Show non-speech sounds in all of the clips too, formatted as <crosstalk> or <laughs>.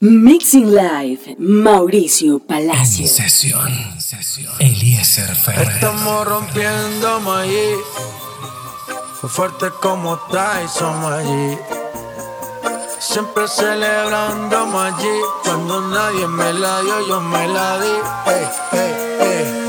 Mixing Live, Mauricio Palacio. En sesión, Eliezer Ferrer. Estamos rompiendo allí. Fuerte como Tyson allí. Siempre celebrando allí. Cuando nadie me la dio, yo me la di. Hey, hey, hey.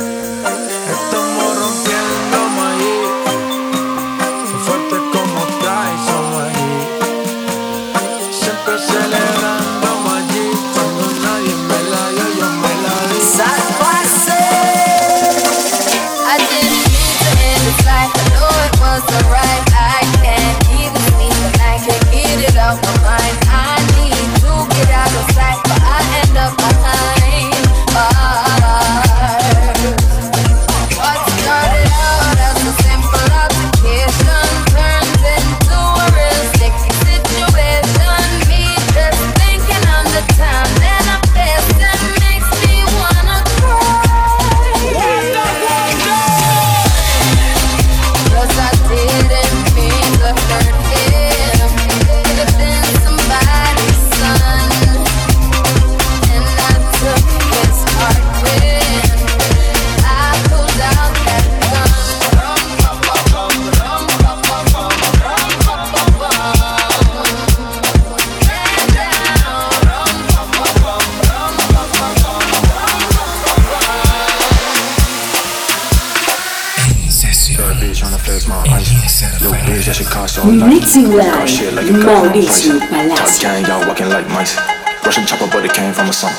Mixing Live, like Mauricio Palacio. Gang, y'all walking like mice. Russian chopper, but it came from a son.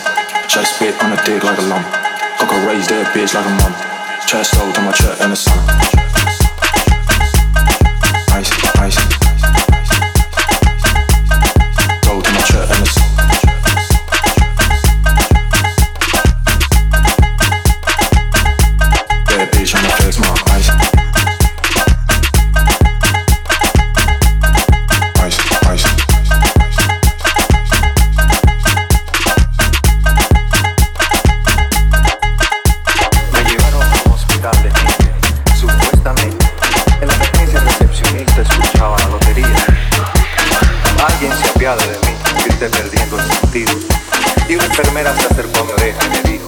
Just spit on a dick like a lump. Cocker raised that bitch like a mum. Chest sold to my church in the sun. angustiada de mí, que esté perdiendo el sentido. Y una enfermera se acercó a mi oreja y me dijo,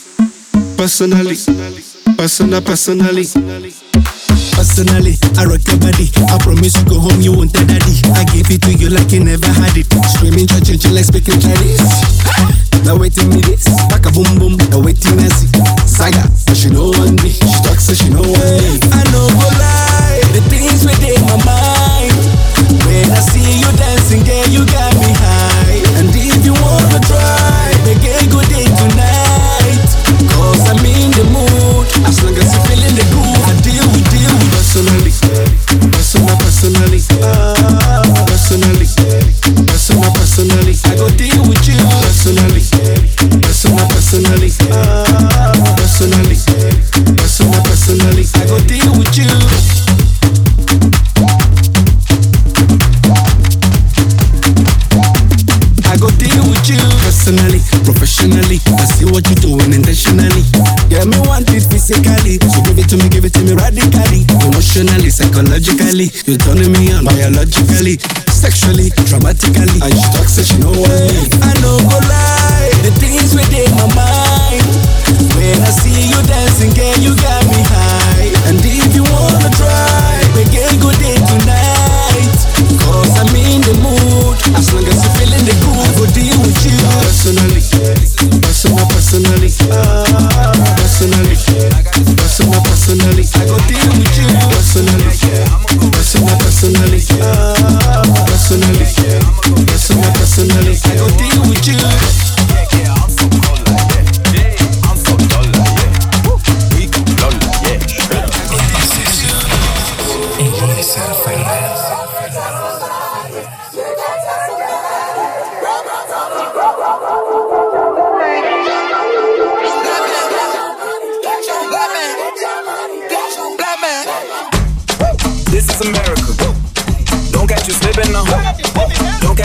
personal, personally. Personally, I rock your body. I promise you go home, you won't tell daddy. I give it to you like you never had it. Screaming, church, like speaking Chinese. <laughs> Now waiting me this, back a boom boom. Now waiting I see Saga, but she know one me. She talks so she know one I know go lie, the things within my mind. When I see you dancing, girl, you got me high. And if you wanna try, personally. Personally. Personal, personally. I go deal with you. personally, professionally. I see what you're doing intentionally. Yeah, me want it physically. So give it to me, give it to me radically. Emotionally, psychologically. You're turning me on biologically, sexually, dramatically. And she talks she know why. I know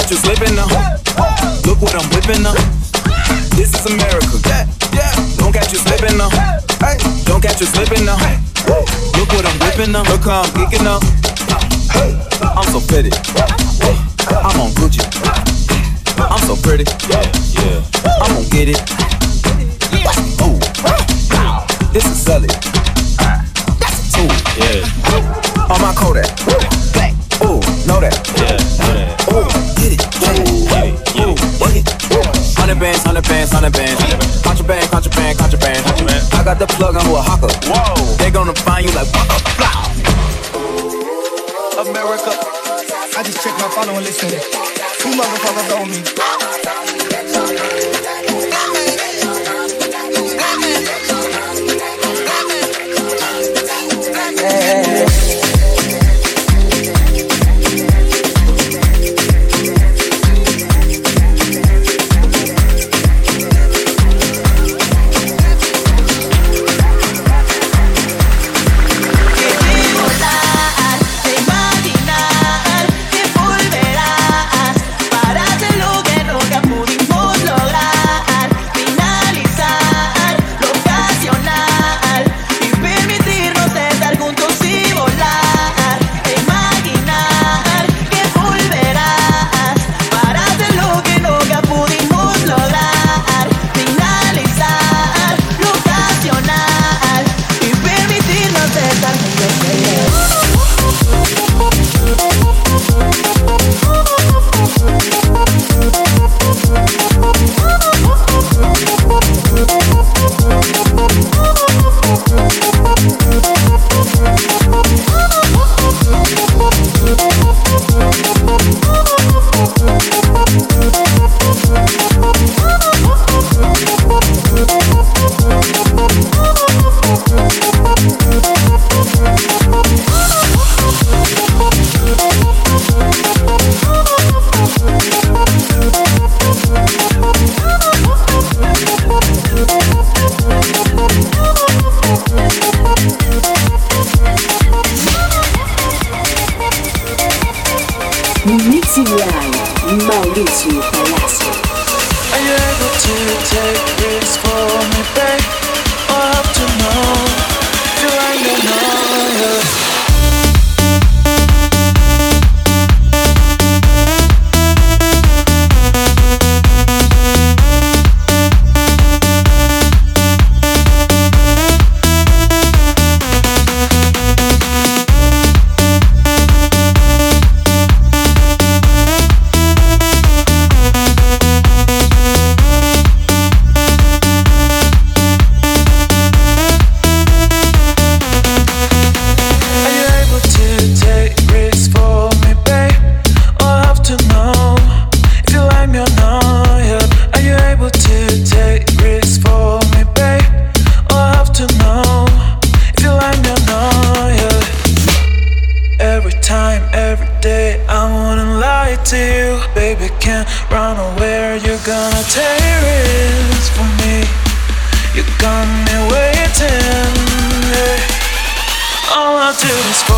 catch you slipping now. Look what I'm whipping now. This is America. Yeah, yeah. Don't catch you slipping now. Hey, don't catch you slipping now. Look what I'm whipping now. Look how I'm geeking up. I'm so pretty. I'm on Gucci. I'm so pretty. Yeah, yeah. I'm gonna get it. Ooh. This is Sully. Ooh, yeah. On my Kodak. Got the plug on Oaxaca. Whoa. They gonna find you like waka, blah. America. I just checked my list and two motherfuckers on me. Produce. to you, baby, can't run away. You're gonna tear it for me. You got me waiting. All I do is.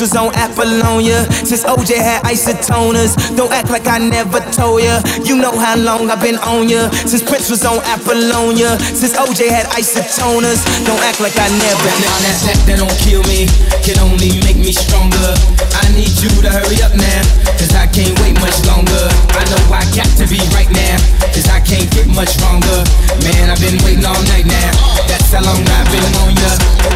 Was on Apollonia. Since OJ had isotoners. Don't act like I never told ya. You know how long I've been on ya. Since Prince was on Apollonia. Since OJ had isotoners. Don't act like I never. Now that, that, that, that don't kill me. Can only make me stronger. I need you to hurry up now. Cause I can't wait much longer. I know I got to be right now. Cause I can't get much stronger. Man, I've been waiting all night now. That's how long I've been on ya.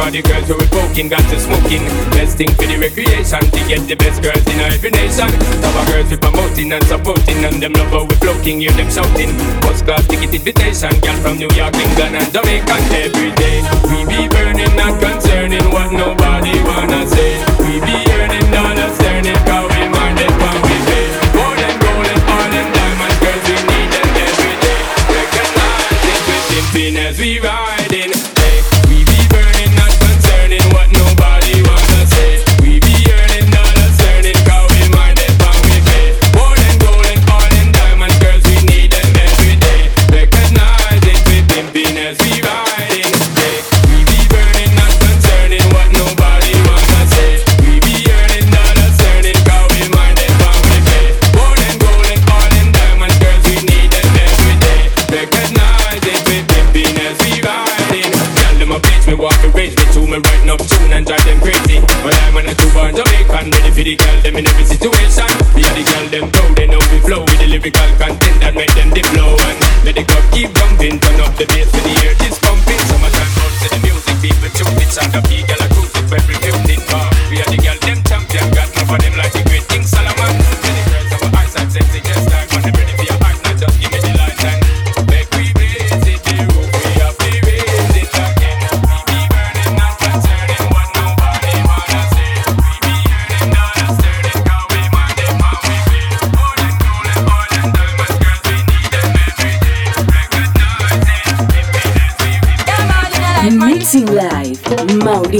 Cause the girls who we poking got to smoking. Best thing for the recreation to get the best girls in every nation. Top of girls we promoting and supporting, and them love how we floating, hear them shouting. First class ticket invitation, girl from New York, England, and Jamaica every day. We be burning, not concerning what nobody wanna say. We be earning dollars, turning cow. in every situation. The other girl them proud, they know we flow with the lyrical content that make them dip low. And let the club keep jumping, turn up the bass till the air is pumping. Summertime bounce to the music, people tune it. Sound of girl, I cruise it, every music bar. We are the girl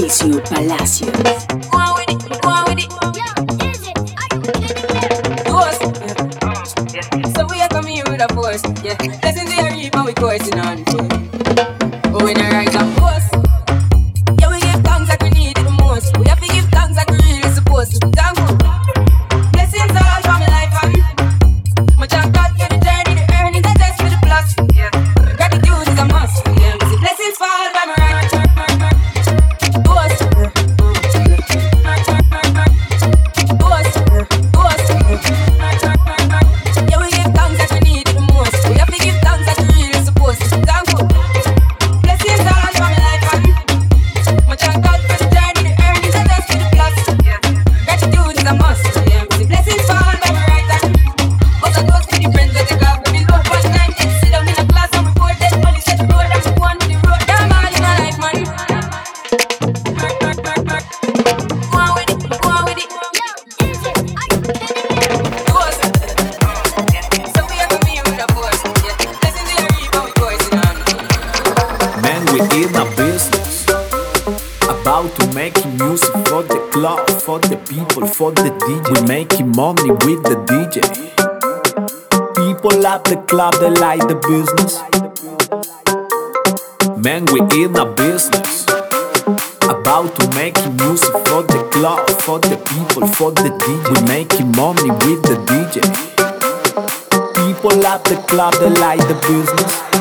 Mauricio Palacios. Like the business. Man, we in a business. About to make music for the club, for the people, for the DJ. We making money with the DJ. People at the club, they like the business.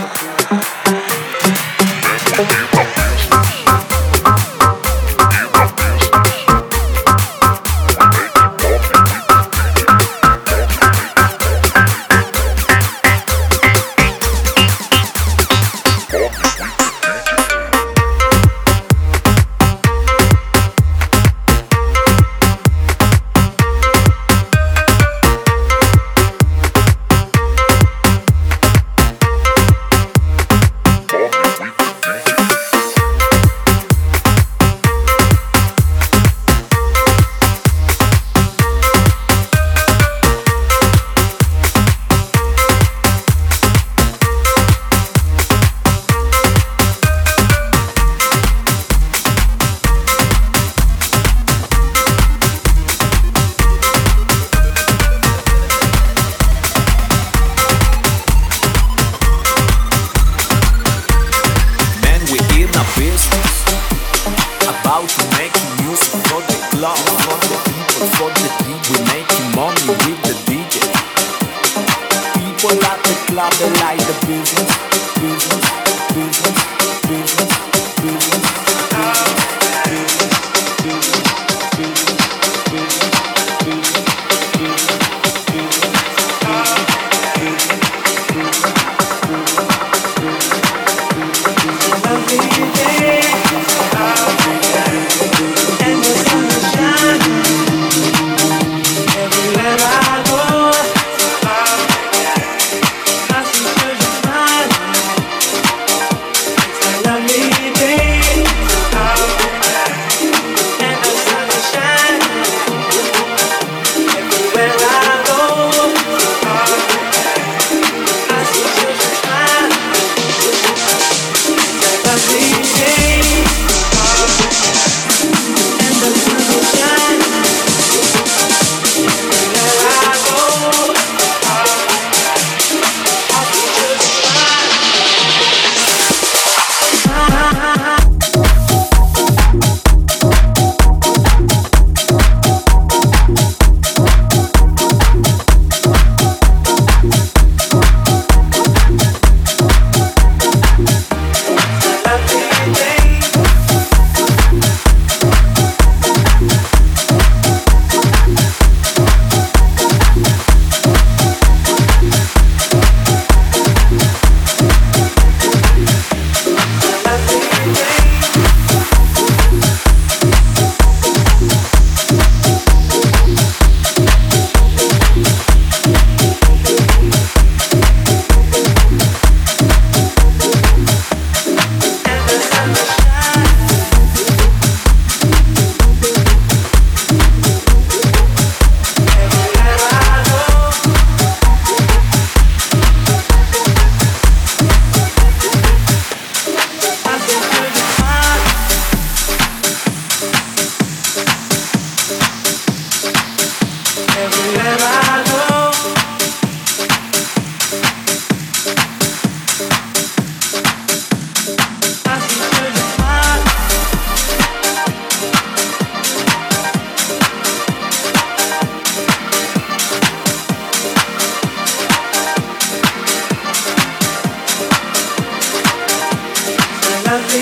I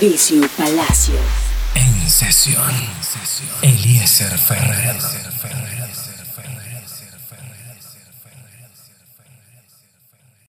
Mauricio Palacio. En sesión. Eliezer Ferrer.